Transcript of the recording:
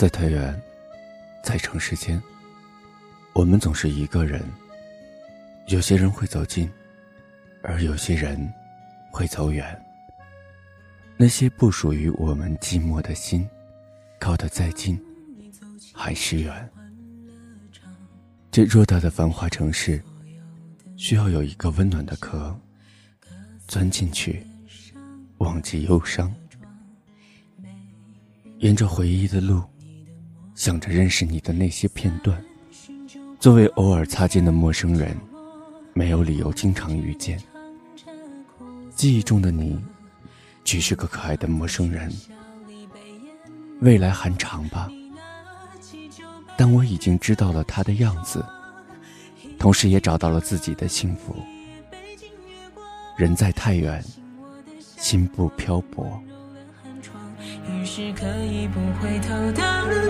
在太原，在城市间，我们总是一个人。有些人会走近，而有些人会走远。那些不属于我们寂寞的心，靠得再近，还是远。这偌大的繁华城市，需要有一个温暖的壳，钻进去，忘记忧伤。沿着回忆的路，想着认识你的那些片段。作为偶尔擦肩的陌生人。没有理由经常遇见，记忆中的你，只是个可爱的陌生人。未来还长吧，但我已经知道了他的样子，同时也找到了自己的幸福。人在太远，心不漂泊。于是可以不回头的